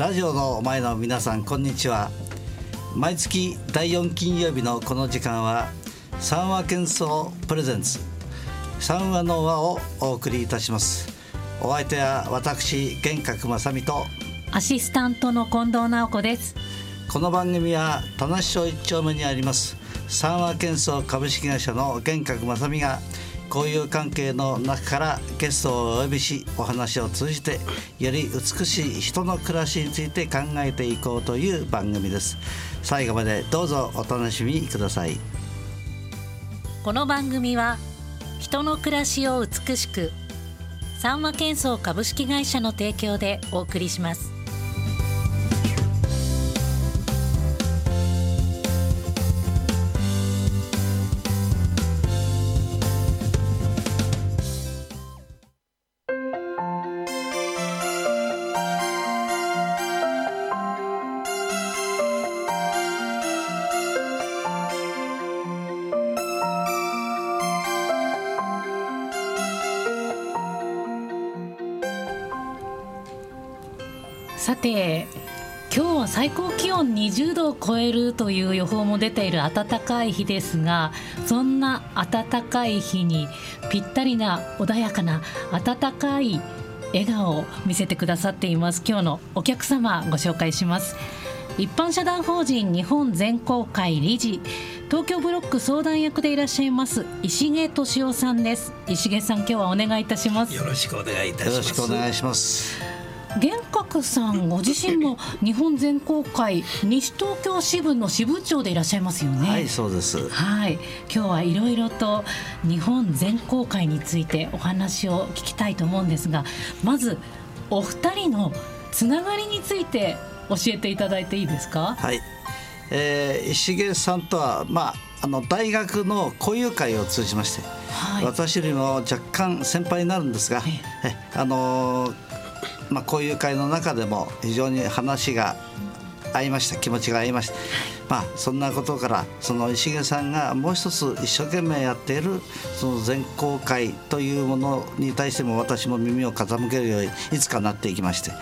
ラジオの前の皆さんこんにちは。毎月第4金曜日のこの時間は三話喧騒プレゼンツ三話の輪をお送りいたします。お相手は私玄格正美とアシスタントの近藤直子です。この番組は田無町一丁目にあります三和建装株式会社の玄格正美が交友関係の中からゲストをお呼びしお話を通じてより美しい人の暮らしについて考えていこうという番組です。最後までどうぞお楽しみください。この番組は人の暮らしを美しく三和建装株式会社の提供でお送りします。20度を超えるという予報も出ている暖かい日ですがそんな暖かい日にぴったりな穏やかな暖かい笑顔を見せてくださっています。今日のお客様ご紹介します。一般社団法人日本全工会理事東京ブロック相談役でいらっしゃいます石毛俊夫さんです。石毛さん今日はお願いいたします。よろしくお願いいたします。よろしくお願いします玄格さんご自身も日本全工会西東京支部の支部長でいらっしゃいますよね。はいそうです。はい。今日はいろいろと日本全工会についてお話を聞きたいと思うんですがまずお二人のつながりについて教えていただいていいですか？はい、えー、石毛さんとはまああの大学の交友会を通じまして、はい。私よりも若干先輩になるんですが、えあのーまあ、交友会の中でも非常に話が合いました気持ちが合いました、まあそんなことからその石毛さんがもう一つ一生懸命やっているその全校会というものに対しても私も耳を傾けるようにいつかなっていきまして、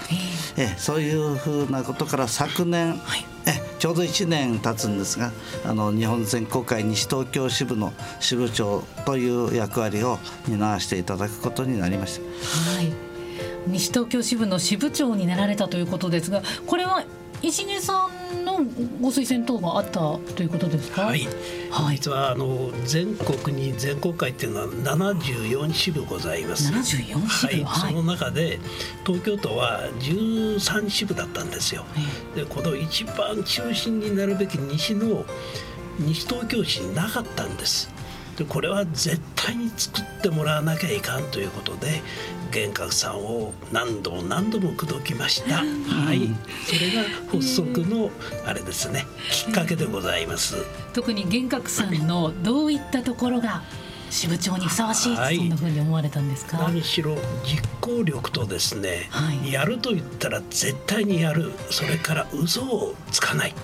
えそういうふうなことから昨年、えちょうど1年経つんですがあの日本全国会西東京支部の支部長という役割を担わせていただくことになりました。はい西東京支部の支部長になられたということですがこれは石毛さんのご推薦等があったということですか？はい、はい。実はあの全国に全国会っていうのは74支部ございます。74支部？はい、その中で東京都は13支部だったんですよ。でこの一番中心になるべき西の西東京市になかったんです。でこれは絶対に作ってもらわなきゃいかんということで玄格さんを何度も何度も口説きました。はい、それが発足のあれですねきっかけでございます。特に玄格さんのどういったところが支部長にふさわしい、はい。そんな風に思われたんですか？何しろ実行力とですね、はい。やると言ったら絶対にやる。それから嘘をつかない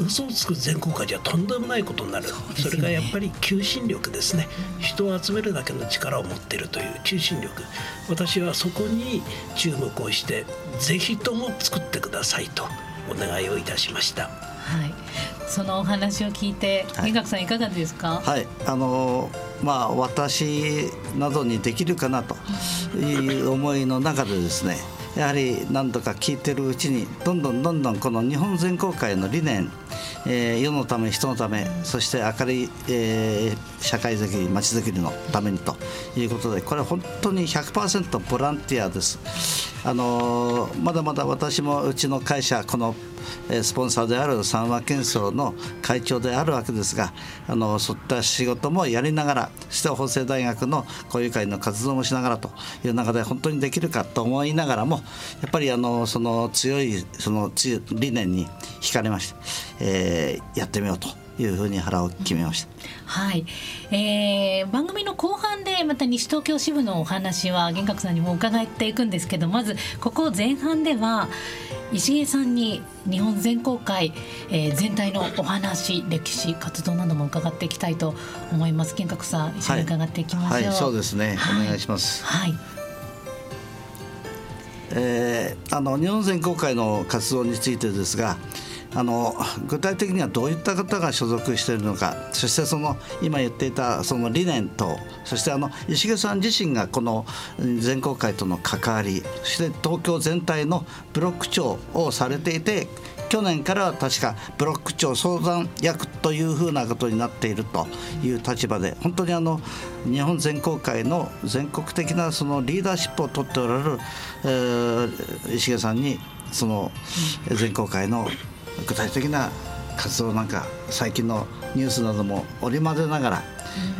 嘘をつく全国会じゃとんでもないことになる。そ,、ね。れがやっぱり求心力ですね。人を集めるだけの力を持っているという求心力。私はそこに注目をしてぜひとも作ってくださいとお願いをいたしました。はい。そのお話を聞いてはい。玄格さんいかがですか、はい、あのまあ私などにできるかなという思いの中でですねやはり何度か聞いてるうちにどんどんどんどんこの日本全公会の理念、えー世のため人のためそして明るい、えー社会づくり街づくりのためにということでこれ本当に100%ボランティアです。あのまだまだ私もうちの会社このスポンサーである三和建装の会長であるわけですがあのそういった仕事もやりながらそして法政大学の交友会の活動もしながらという中で本当にできるかと思いながらもやっぱりあのその強いその強い理念に惹かれまして、えーやってみようというふうに腹を決めました。はい、えー番組の後半でまた西東京支部のお話は玄格さんにも伺っていくんですけどまずここ前半では石毛さんに日本全公会、えー全体のお話歴史活動なども伺っていきたいと思います。玄格さん一緒に伺っていきましょう、はい、そうですね、はい。お願いします。はい。えー、あの日本選考会の活動についてですがあの具体的にはどういった方が所属しているのか。そしてその今言っていたその理念とそしてあの石毛さん自身がこの全国会との関わりそして東京全体のブロック長をされていて去年からは確かブロック長相談役というふうなことになっているという立場で本当にあの日本全国会の全国的なそのリーダーシップを取っておられる、えー、石毛さんにその全国会の具体的な活動なんか最近のニュースなども織り交ぜながら、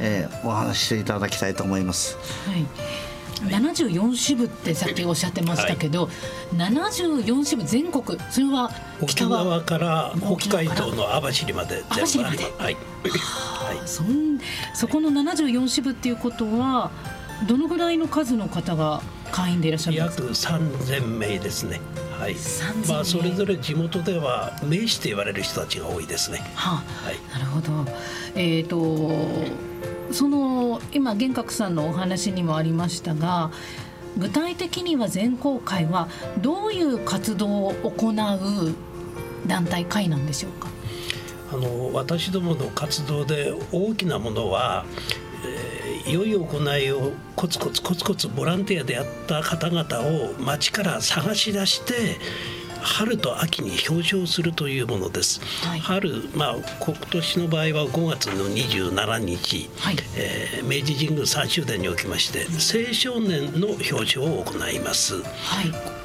えー、お話ししていただきたいと思います。はい。74支部ってさっきおっしゃってましたけど、はい、74支部全国それは沖縄から北海道の網走まで網走まで。はい、はあ、そんそこの74支部っていうことはどのぐらいの数の方が会員でいらっしゃるんですか？約3000名ですねはい、まあそれぞれ地元では名士と言われる人たちが多いですね。はあ、はい、なるほど。えっ、ー、とその今玄格さんのお話にもありましたが。具体的には全校会はどういう活動を行う団体会なんでしょうか？あの私どもの活動で大きなものは良い行いをコツコツコツコツボランティアでやった方々を町から探し出して春と秋に表彰するというものです。はい、春、まあ、今年の場合は5月の27日、はい、えー、明治神宮3周年におきまして青少年の表彰を行います。はい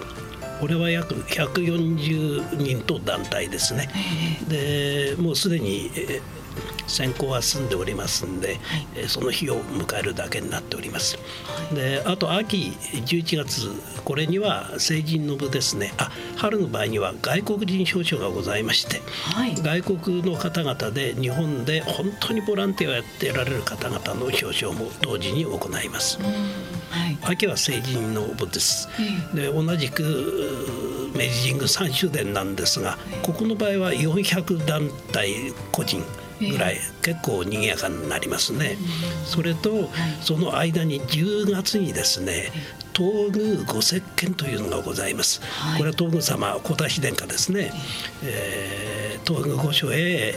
これは約140人と団体ですね。でもうすでに、え選考は済んでおりますんで、はい、その日を迎えるだけになっております。はい、であと秋11月これには成人の部ですね。あ春の場合には外国人表彰がございまして、はい、外国の方々で日本で本当にボランティアをやっておられる方々の表彰も同時に行います。はい、秋は成人の部です。で同じく明治神宮3周年なんですがここの場合は400団体個人ぐらい結構賑やかになりますね。それとその間に10月にですね東宮御石鹸というのがございます。これは東宮様皇太子殿下ですね。えー、東宮御所へ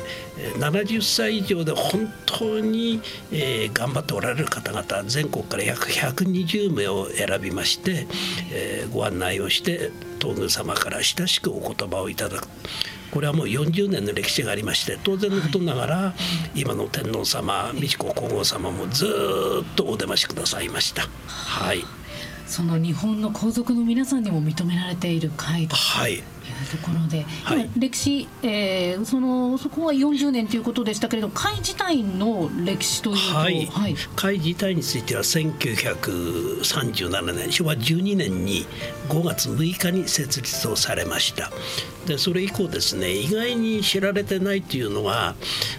70歳以上で本当に、えー、頑張っておられる方々全国から約120名を選びまして、えー、ご案内をして東宮様から親しくお言葉をいただく。これはもう40年の歴史がありまして当然のことながら、今の天皇様美智子皇后様もずっとお出ましくださいました。はいその日本の皇族の皆さんにも認められている会と。い。うところで、はい、歴史、えー、そのそこは40年ということでしたけれど会自体の歴史というと、はい、はい、会自体については1937年昭和12年に5月6日に設立をされました。でそれ以降ですね意外に知られてないというのは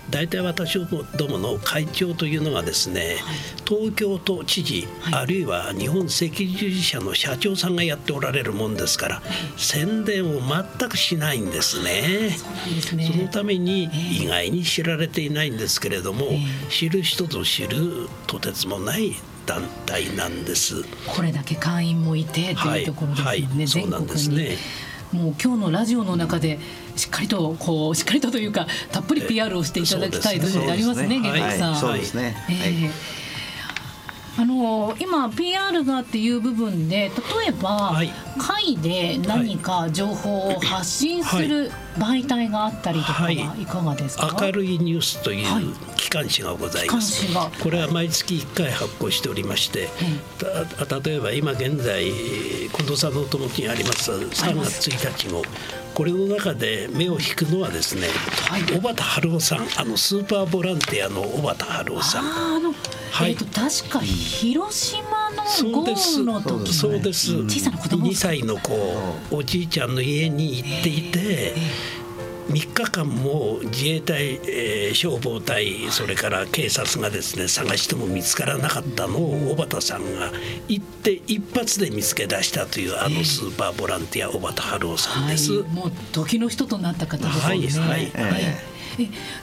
大体私どもの会長というのがですね、はい、東京都知事、あるいは日本赤十字社の社長さんがやっておられるもんですから、宣伝を全くしないんですね。そねそのために意外に知られていないんですけれども、知る人ぞ知るとてつもない団体なんです。これだけ会員もいてというところですよね。はいはい、全国に。ね、もう今日のラジオの中でしっかりとこうしっかりとというかたっぷり PR をしていただきたいところでありますね、源太さん。そうですね。えーあの今 PR がっていう部分で例えば、はい、会で何か情報を発信する媒体があったりとかはい。かがですか、明るいニュースという機関紙がございます、はい、これは毎月1回発行しておりまして、うん、例えば今現在近藤さんのお手元にあります3月1日もこれの中で目を引くのはですね、はい、小畑春夫さんあのスーパーボランティアの小畑春夫さん。あのはい、えー、と確か広島の豪雨の時そうです小さな子供2歳の子おじいちゃんの家に行っていて。3日間も自衛隊、えー、消防隊それから警察がですね探しても見つからなかったのを小畑さんが行って一発で見つけ出したというあのスーパーボランティア小畑春夫さんです、はい、もう時の人となった方ですね。はい、はい、はい。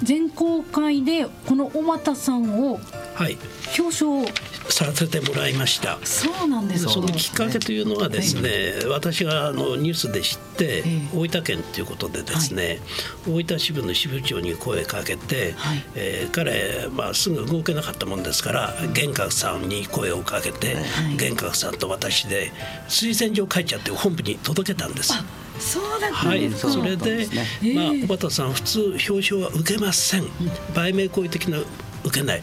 全公会でこの小俣さんを表彰させてもらいました。そうなんですそのきっかけというのはですね、私があのニュースで知って、え大分県ということでですね、大分支部の支部長に声かけて、はい。えー彼、まあ、すぐ動けなかったもんですから玄格さんに声をかけて、はい。玄格さんと私で推薦状書いちゃって本部に届けたんです。そうだったはい、んですか、それで、ええまあ、小畑さん普通表彰は受けません、売名行為的な受けない、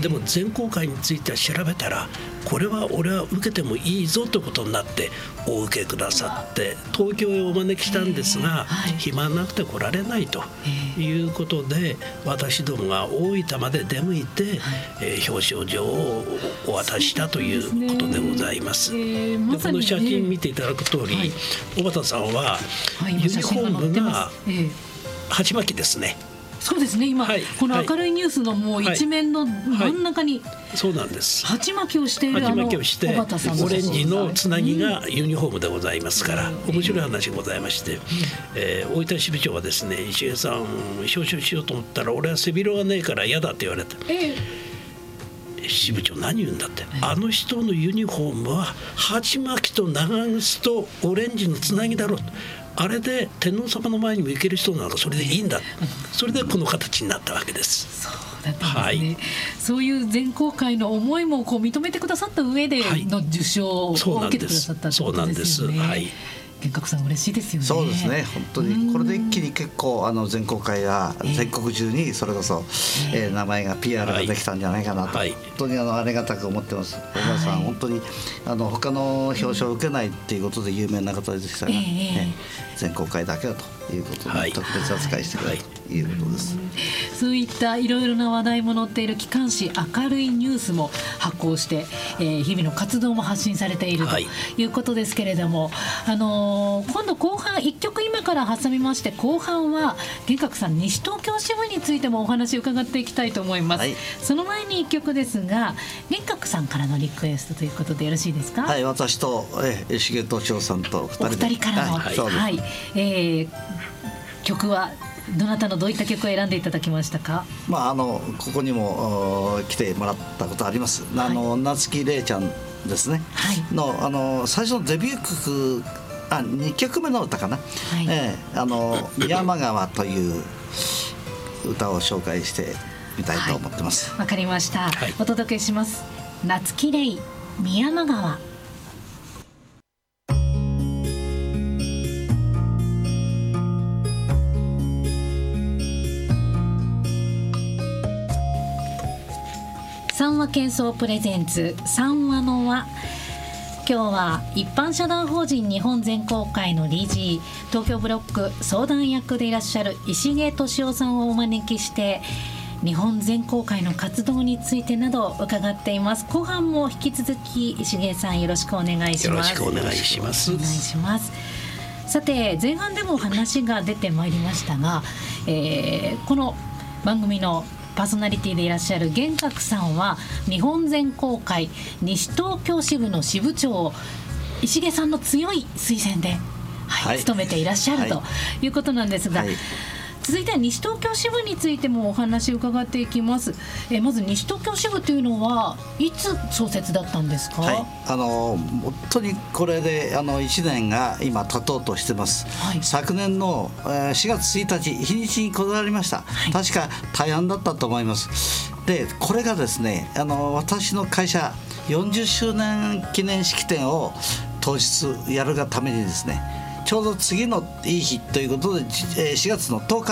でも全公会については調べたらこれは俺は受けてもいいぞということになってお受けくださって東京へお招きしたんですが、はい。暇なくて来られないということで私どもが大分まで出向いて、えー表彰状をお渡ししたということでございます。えーでこの写真見ていただく通り、はい。小畑さんははい、ユニフォームがええ鉢巻きですね。そうですね今、はいこの明るいニュースのもう一面の真ん中にそうなんです。鉢巻きをしている鉢巻きをして小畑さんのオレンジのつなぎがユニフォームでございますから、面白い話がございまして、えー大分支部長はですね石毛さん表彰しようと思ったら俺は背広がねえから嫌だって言われてええ。支部長何言うんだって、あの人のユニフォームは鉢巻きと長靴とオレンジのつなぎだろうあれで天皇様の前にも行ける人ならそれでいいんだ。それでこの形になったわけです。そうだったんですね、はい。そういう全公会の思いもこう認めてくださった上ではい。の受賞を受けてくださったとですよね。そうなんです。はい玄格さん嬉しいですよね。そうですね。本当に。これで一気に結構あの全国会やええ。全国中にそれこそ、えー名前が PR ができたんじゃないかなと、はい。本当にあのありがたく思ってます。小川さん、はい。本当にあの他の表彰を受けないっていうことで有名な方でしたが、ええね全国会だけだということで、はい特別扱いしてくれたということです。そういったいろいろな話題も載っている機関紙明るいニュースも発行して、えー日々の活動も発信されているとはいいうことですけれども、あのー今度後半一曲今から挟みまして後半は玄格さん西東京支部についてもお話伺っていきたいと思います。はいその前に一曲ですが玄格さんからのリクエストということでよろしいですか？はい、私とえー重敏夫さんと二お人で二人からの、は、はいいそうです。えー曲はどなたのどういった曲を選んでいただきましたか？まああのここにもお来てもらったことあります。あの夏木玲ちゃんですね。はいのあの最初のデビュー曲あ二曲目の歌かな。いええあの山川という歌を紹介してみたいと思ってます。わかりました、はいお届けします夏きれい宮山川三話喧騒プレゼンツ三話の輪。今日は一般社団法人日本全公会の理事東京ブロック相談役でいらっしゃる石毛敏夫さんをお招きして日本全公会の活動についてなど伺っています。後半も引き続き石毛さんよろしくお願いしよろますしくお願いします。お願いします。さて前半でもお話が出てまいりましたが、えーこの番組のパーソナリティでいらっしゃる玄格さんは日本全公会西東京支部の支部長を石毛さんの強い推薦で、はいはい。務めていらっしゃるということなんですが、はい続いては西東京支部についてもお話を伺っていきます。えーまず西東京支部というのはいつ創設だったんですか？はい、あの本当にこれであの1年が今経とうとしてます、はい。昨年の、えー4月1日日にちにこだわりました、はい。確か大安だったと思います。でこれがですねあの私の会社40周年記念式典を当日やるがためにですねちょうど次のいい日ということで、じえー4月の10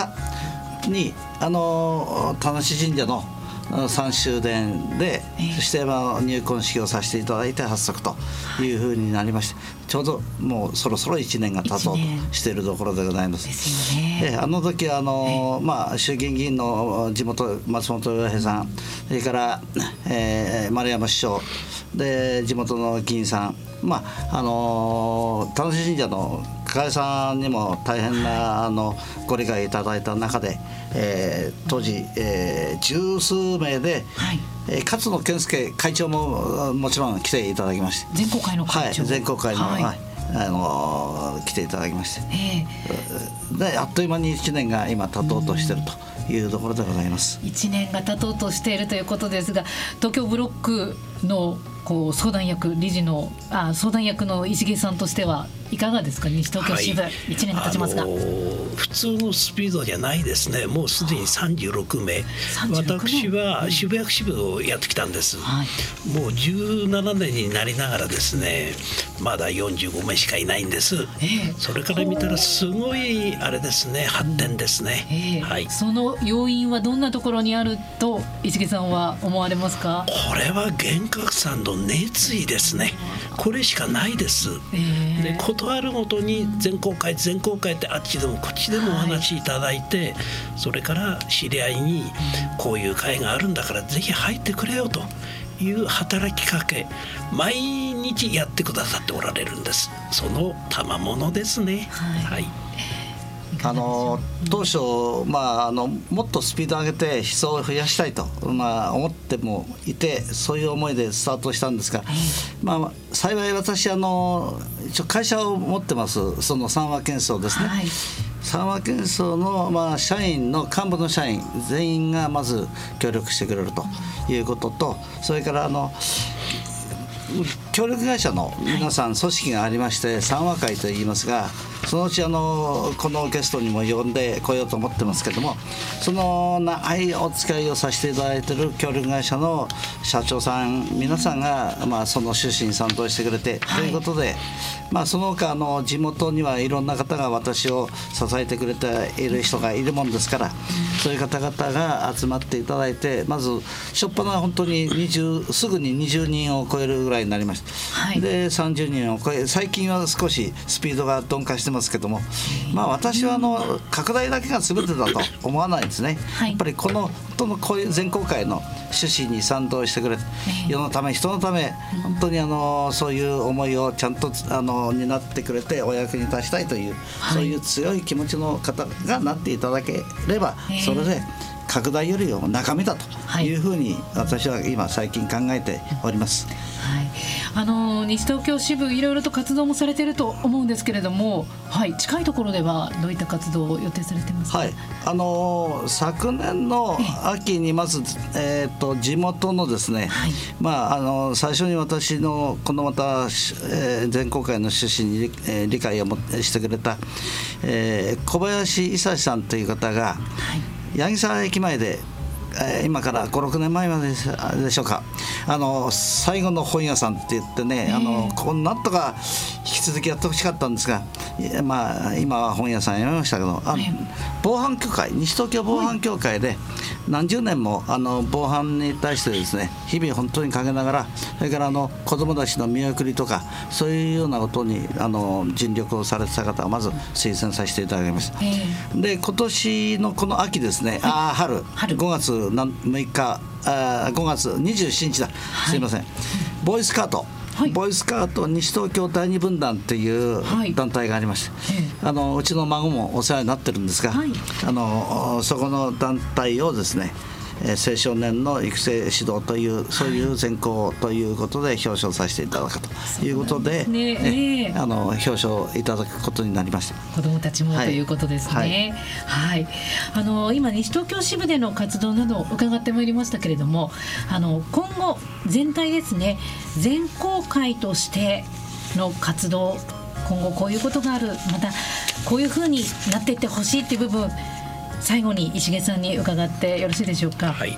日にあの田無神社の3周年で、ええそしてまあ入婚式をさせていただいて発足というふうになりましてちょうどもうそろそろ1年が経とうとしているところでございます。ですよね。ええあの時はあの、まあ、衆議院議員の地元松本洋平さんそれから、えー丸山首相で地元の議員さんまああの田無神社の加賀さんにも大変なあのご理解いただいた中で、えー当時、えー十数名で、はい。えー勝野健介会長ももちろん来ていただきまして。全国会のはい、会長、全国会の、はい。はい。あの来ていただきまして、えー、であっという間に1年が今経とうとしているというところでございます。1年が経とうとしているということですが東京ブロックのこう相談役理事のあ相談役の石毛さんとしてはいかがですか？西東京支部、はい、1年が経ちますが、あのー、普通のスピードじゃないですね。もうすでに36名。私は渋谷区支部をやってきたんです、はい、もう17年になりながらですねまだ45名しかいないんです、えー、それから見たらすごいあれですね。発展ですね、えー、はい、その要因はどんなところにあると石毛さんは思われますか？これは幻覚さんの熱意ですね。これしかないです、えー、で断るごとに全公開全公開ってあっちでもこっちでもお話しいただいて、はい、それから知り合いにこういう会があるんだからぜひ入ってくれよという働きかけ毎日やってくださっておられるんです。その賜物ですね。はい、はいあの当初、まあ、あのもっとスピード上げて人を増やしたいと、まあ、思ってもいてそういう思いでスタートしたんですが、まあ、幸い私あの一応会社を持ってますその三和建装ですね。はい三和建装の、まあ、社員の幹部の社員全員がまず協力してくれるということとそれからあの協力会社の皆さん組織がありまして三和会といいますがそのうちあのこのゲストにも呼んでこようと思ってますけどもその長いお付き合いをさせていただいている協力会社の社長さん皆さんが、まあ、その趣旨に賛同してくれて、はい、ということで、まあ、その他あの地元にはいろんな方が私を支えてくれている人がいるもんですから、そういう方々が集まっていただいてまず初っ端は本当に20すぐに20人を超えるぐらいになりました、はい、で30人を超え最近は少しスピードが鈍化してますけども、まあ、私はあの拡大だけが全てだと思わないですね、はい、やっぱりこの本当のこういう全公会の趣旨に賛同してくれて世のため人のため本当にあのそういう思いをちゃんとあの担ってくれてお役に立ちたいという、そういう強い気持ちの方がなっていただければそれで。拡大よりも中身だというふうに私は今最近考えております。はい、あの西東京支部いろいろと活動もされていると思うんですけれども、はい、近いところではどういった活動を予定されてますか？はい、あの昨年の秋にまずえっ、ー、と地元のですね、はい、まああの最初に私のこのまた、えー、全公会の趣旨に、えー、理解をもしてくれた、えー、小林勲さんという方が、はい。八木沢駅前でえー、今から56年前まででしょうか。あの最後の本屋さんって言ってね、えー、あのこんなんとか引き続きやってほしかったんですが、まあ、今は本屋さんやめましたけどあの、防犯協会西東京防犯協会で何十年もあの防犯に対してですね日々本当にかけながらそれからあの子どもたちの見送りとかそういうようなことにあの尽力をされてた方はまず推薦させていただきました。え。ー、で今年のこの秋ですね、はい、あ春。春。5月6日あ5月27日だ、すいません。ボーイスカートはい、ボーイスカート西東京第二分団っていう団体がありまして、はい、あのうちの孫もお世話になってるんですが、はい、あのそこの団体をですねえ青少年の育成指導というそういう全校ということで表彰させていただくということで、ね、あの表彰いただくことになりました。子どもたちも、ということですね。はい、はい、あの今西東京支部での活動などを伺ってまいりましたけれどもあの今後全体ですね全校会としての活動今後こういうことがあるまたこういうふうになっていってほしいっていう部分最後に石毛さんに伺ってよろしいでしょうか。はい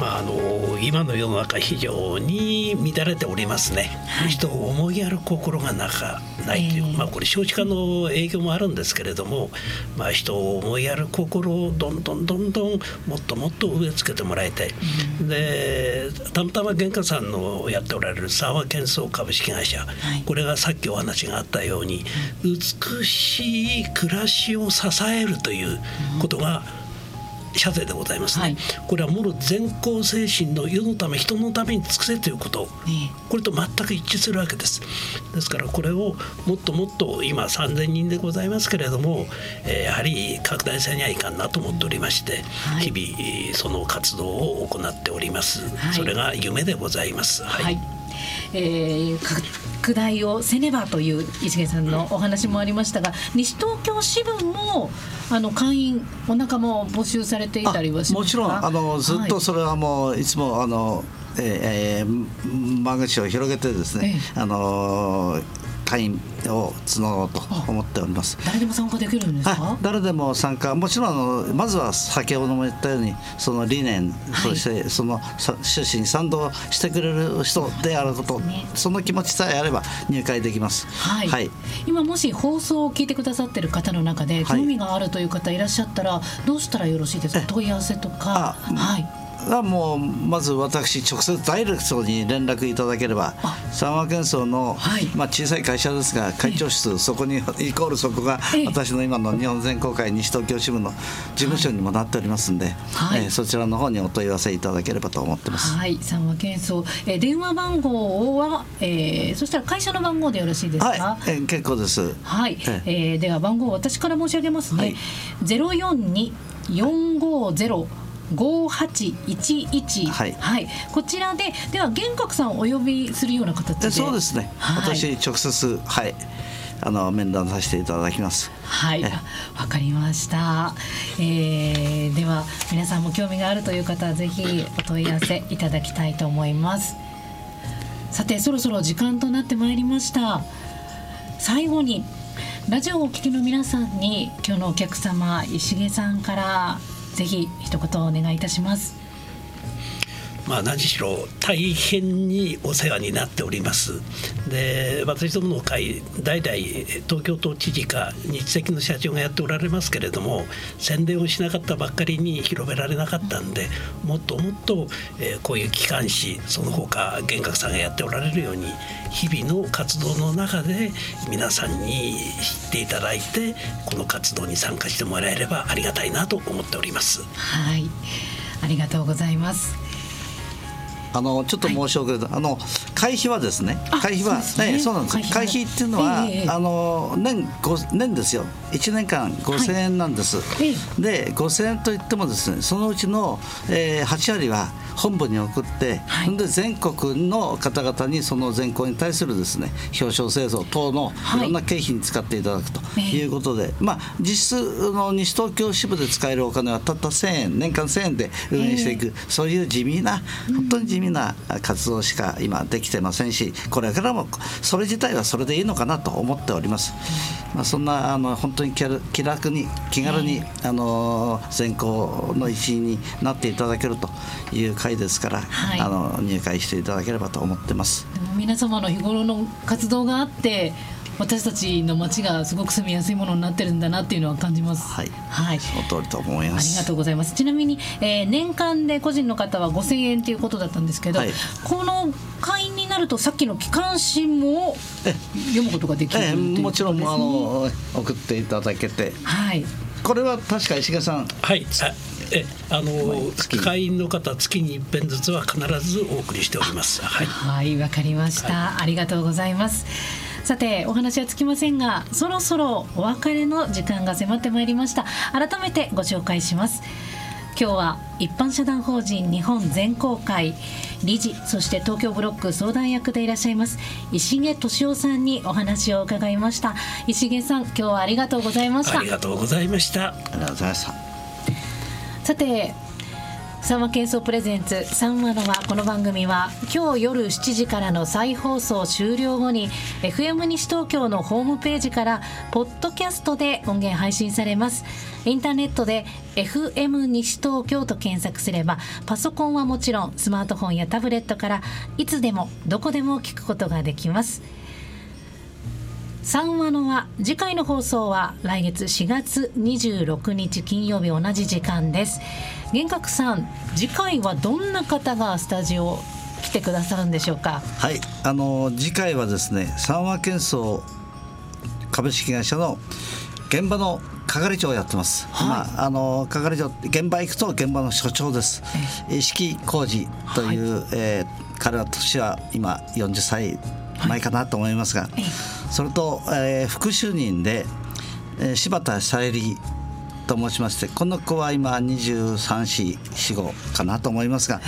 まあ、あの今の世の中非常に乱れておりますね、はい、人を思いやる心がなかないという、えー、まあ、これ少子化の影響もあるんですけれども、まあ、人を思いやる心をどんどんどんどんもっともっと植え付けてもらいたい、うん、でたまたま玄華さんのやっておられる沢建装株式会社、はい、これがさっきお話があったように、美しい暮らしを支えるということが、うん謝罪でございますね、はい、これはもろ善行精神の世のため人のために尽くせということ、これと全く一致するわけです。ですからこれをもっともっと今3,000人でございますけれども、えー、やはり拡大せにはいかんなと思っておりまして、はい、日々その活動を行っております、はい、それが夢でございます。はい、えー宿題をせねばという石毛さんのお話もありましたが西東京支部もあの会員お仲間を募集されていたりはしますか？もちろん。あのずっとそれはもういつもあの、えーえー、間口を広げてですね、えあの会員を募ろうと思っております。誰でも参加できるんですか、はい、誰でも参加。もちろんあのまずは先ほども言ったようにその理念、はい。そしてそのさ趣旨に賛同してくれる人であること、ね。その気持ちさえあれば入会できます。はい、はい。今もし放送を聞いてくださってる方の中ではい。興味があるという方いらっしゃったらどうしたらよろしいですか？問い合わせとか。あ。はいはもうまず私直接ダイレクトに連絡いただければあ。三和建装の、はい。まあ、小さい会社ですが会長室、そこにイコールそこがええ。私の今の日本全公会西東京支部の事務所にもなっておりますんで、はい。えーそちらの方にお問い合わせいただければと思ってます。はい三和建装、えー。電話番号は、えーそしたら会社の番号でよろしいですか？はい、えー結構です。はい、ええ。ーでは番号を私から申し上げますね。はい。ゼロ四二四五ゼロ。5811はい。こちらででは玄格さんをお呼びするような形で。でそうですね、はい、私直接はい。あの面談させていただきます。はい、え。わかりました、えーでは皆さんも興味があるという方はぜひお問い合わせいただきたいと思います。さてそろそろ時間となってまいりました。最後にラジオをお聞きの皆さんに今日のお客様石毛さんからぜひ一言お願いいたします。まあ、何しろ大変にお世話になっております。で私どもの会代々東京都知事か日赤の社長がやっておられますけれども宣伝をしなかったばっかりに広められなかったんでもっともっと、えーこういう機関誌その他玄格さんがやっておられるように日々の活動の中で皆さんに知っていただいてこの活動に参加してもらえればありがたいなと思っております。はい。ありがとうございます。あのちょっと申し遅れた、あの会費はですねあ会費はそうですね。そうなんです会費は。会費っていうのは、ええええ。あの年ご年ですよ。1年間5000円なんです、えで5000円といってもですねそのうちの、えー、8割は本部に送って、はい。で全国の方々にその全校に対するですね表彰製造等のはい。いろんな経費に使っていただくとええ。いうことで、まあ実質あの西東京支部で使えるお金はたった1000円年間1000円で運営していく、そういう地味な本当に地味な活動しか今できてませんしこれからもそれ自体はそれでいいのかなと思っております。まあ、そんなあの本当に気楽に気軽に、あの全校の一員になっていただけるという会ですから、はいあの入会していただければと思ってます。皆様の日頃の活動があって私たちの街がすごく住みやすいものになってるんだなっていうのは感じます。はいはい。その通りと思いあります。がとうございます。ちなみに、えー年間で個人の方は5000円ということだったんですけど、はいこの会員になるとさっきの機関誌もえ読むことができるとええいうもちろん、あの送っていただけてはい。これは確か石毛さんはい、あえあの会員の方月に一遍ずつは必ずお送りしております。はい。はい、わかりました、ありがとうございます。さてお話はつきませんがそろそろお別れの時間が迫ってまいりました改めてご紹介します今日は一般社団法人日本全公会理事そして東京ブロック相談役でいらっしゃいます石毛俊夫さんにお話を伺いました石毛さん今日はありがとうございましたありがとうございました。ありがとうございました。さて三和喧騒プレゼンツ三和の輪。この番組は今日夜7時からの再放送終了後に FM 西東京のホームページからポッドキャストで音源配信されます。インターネットで FM 西東京と検索すればパソコンはもちろんスマートフォンやタブレットからいつでもどこでも聞くことができます。三話の輪次回の放送は来月4月26日金曜日同じ時間です。玄格さん次回はどんな方がスタジオ来てくださるんでしょうか？はい、あの次回はですね三和建装株式会社の現場の係長をやってます。まああの係長現場行くと現場の所長です。石木浩二という、えー彼は年は今40歳前かなと思いますが、ええそれと、えー副主任で、えー柴田さゆりと申しましてこの子は今2345かなと思いますが、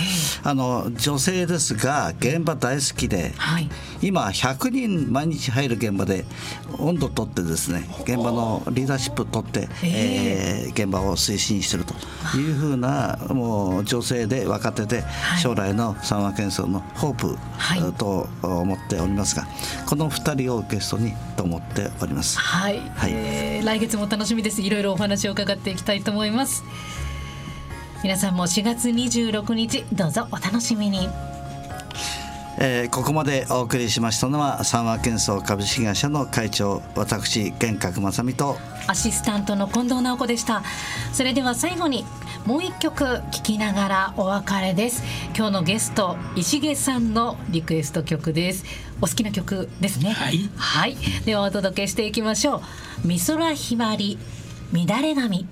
あの女性ですが現場大好きで。はい今100人毎日入る現場で温度とってですね現場のリーダーシップ取って、えー、現場を推進していると。いうふうなもう女性で若手で将来の三和建設のホープ、はい、と思っておりますがこの2人をゲストにと思っております。はい、はい、えー、来月も楽しみです。いろいろお話を伺っていきたいと思います。皆さんも4月26日どうぞお楽しみにえー、ここまでお送りしました。のは三和建装株式会社の会長私玄格正美とアシスタントの近藤直子でした。それでは最後にもう一曲聴きながらお別れです。今日のゲスト石毛さんのリクエスト曲です。お好きな曲ですね。はい、はい、ではお届けしていきましょう。美空ひばり乱れ髪